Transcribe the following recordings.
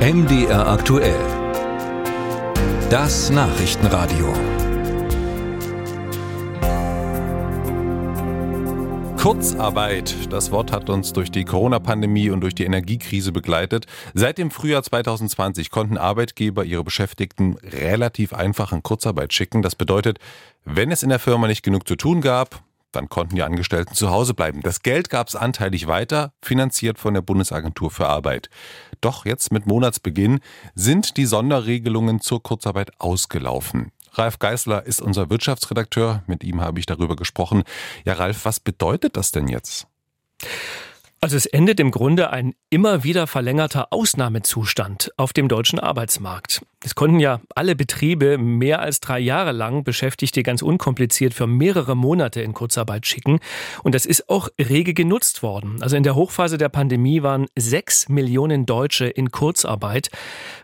MDR aktuell. Das Nachrichtenradio. Kurzarbeit. Das Wort hat uns durch die Corona-Pandemie und durch die Energiekrise begleitet. Seit dem Frühjahr 2020 konnten Arbeitgeber ihre Beschäftigten relativ einfach in Kurzarbeit schicken. Das bedeutet, wenn es in der Firma nicht genug zu tun gab, dann konnten die Angestellten zu Hause bleiben. Das Geld gab es anteilig weiter, finanziert von der Bundesagentur für Arbeit. Doch jetzt mit Monatsbeginn sind die Sonderregelungen zur Kurzarbeit ausgelaufen. Ralf Geißler ist unser Wirtschaftsredakteur. Mit ihm habe ich darüber gesprochen. Ja, Ralf, was bedeutet das denn jetzt? Also es endet im Grunde ein immer wieder verlängerter Ausnahmezustand auf dem deutschen Arbeitsmarkt. Es konnten ja alle Betriebe mehr als drei Jahre lang Beschäftigte ganz unkompliziert für mehrere Monate in Kurzarbeit schicken. Und das ist auch rege genutzt worden. Also in der Hochphase der Pandemie waren sechs Millionen Deutsche in Kurzarbeit,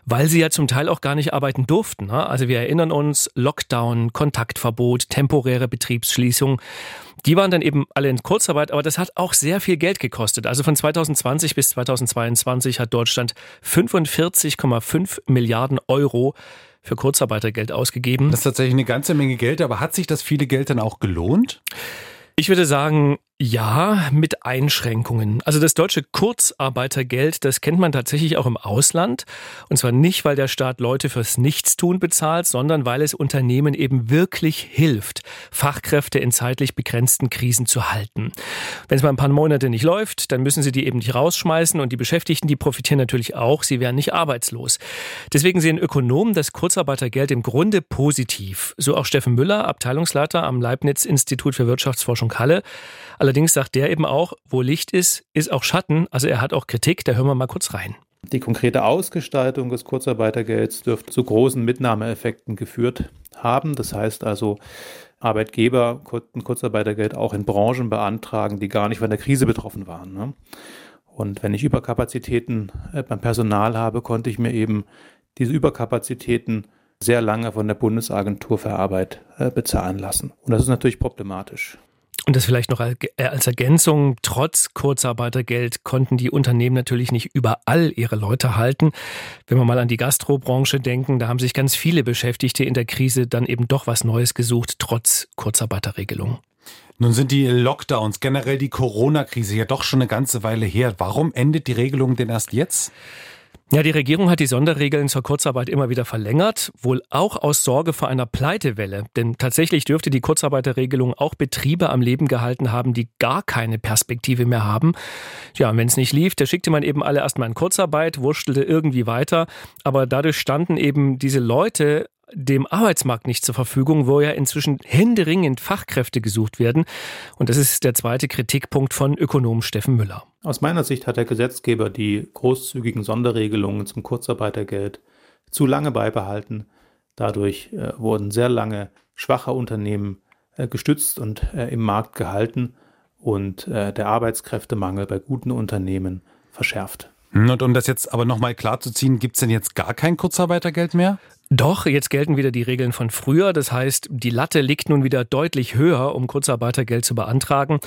weil sie ja zum Teil auch gar nicht arbeiten durften. Ne? Also wir erinnern uns, Lockdown, Kontaktverbot, temporäre Betriebsschließung. Die waren dann eben alle in Kurzarbeit, aber das hat auch sehr viel Geld gekostet. Also von 2020 bis 2022 hat Deutschland 45,5 Milliarden Euro für Kurzarbeitergeld ausgegeben. Das ist tatsächlich eine ganze Menge Geld, aber hat sich das viele Geld dann auch gelohnt? Ich würde sagen, ja, mit Einschränkungen. Also das deutsche Kurzarbeitergeld, das kennt man tatsächlich auch im Ausland. Und zwar nicht, weil der Staat Leute fürs Nichtstun bezahlt, sondern weil es Unternehmen eben wirklich hilft, Fachkräfte in zeitlich begrenzten Krisen zu halten. Wenn es mal ein paar Monate nicht läuft, dann müssen sie die eben nicht rausschmeißen und die Beschäftigten, die profitieren natürlich auch, sie werden nicht arbeitslos. Deswegen sehen Ökonomen das Kurzarbeitergeld im Grunde positiv. So auch Steffen Müller, Abteilungsleiter am Leibniz-Institut für Wirtschaftsforschung Halle. Allerdings sagt der eben auch, wo Licht ist, ist auch Schatten. Also er hat auch Kritik, da hören wir mal kurz rein. Die konkrete Ausgestaltung des Kurzarbeitergelds dürfte zu großen Mitnahmeeffekten geführt haben. Das heißt also, Arbeitgeber konnten Kurzarbeitergeld auch in Branchen beantragen, die gar nicht von der Krise betroffen waren. Ne? Und wenn ich Überkapazitäten äh, beim Personal habe, konnte ich mir eben diese Überkapazitäten sehr lange von der Bundesagentur für Arbeit äh, bezahlen lassen. Und das ist natürlich problematisch. Und das vielleicht noch äh, als Ergänzung, trotz Kurzarbeitergeld konnten die Unternehmen natürlich nicht überall ihre Leute halten. Wenn wir mal an die Gastrobranche denken, da haben sich ganz viele Beschäftigte in der Krise dann eben doch was Neues gesucht, trotz Kurzarbeiterregelung. Nun sind die Lockdowns, generell die Corona-Krise ja doch schon eine ganze Weile her. Warum endet die Regelung denn erst jetzt? Ja, die Regierung hat die Sonderregeln zur Kurzarbeit immer wieder verlängert, wohl auch aus Sorge vor einer Pleitewelle. Denn tatsächlich dürfte die Kurzarbeiterregelung auch Betriebe am Leben gehalten haben, die gar keine Perspektive mehr haben. Ja, wenn es nicht lief, da schickte man eben alle erstmal in Kurzarbeit, wurschtelte irgendwie weiter. Aber dadurch standen eben diese Leute dem Arbeitsmarkt nicht zur Verfügung, wo ja inzwischen händeringend Fachkräfte gesucht werden. Und das ist der zweite Kritikpunkt von Ökonom Steffen Müller. Aus meiner Sicht hat der Gesetzgeber die großzügigen Sonderregelungen zum Kurzarbeitergeld zu lange beibehalten. Dadurch äh, wurden sehr lange schwache Unternehmen äh, gestützt und äh, im Markt gehalten und äh, der Arbeitskräftemangel bei guten Unternehmen verschärft. Und um das jetzt aber nochmal klar zu ziehen, gibt es denn jetzt gar kein Kurzarbeitergeld mehr? Doch, jetzt gelten wieder die Regeln von früher. Das heißt, die Latte liegt nun wieder deutlich höher, um Kurzarbeitergeld zu beantragen.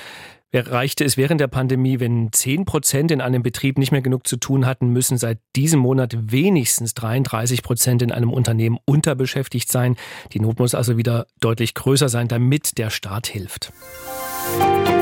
Reichte es während der Pandemie, wenn 10 Prozent in einem Betrieb nicht mehr genug zu tun hatten, müssen seit diesem Monat wenigstens 33 Prozent in einem Unternehmen unterbeschäftigt sein. Die Not muss also wieder deutlich größer sein, damit der Staat hilft. Musik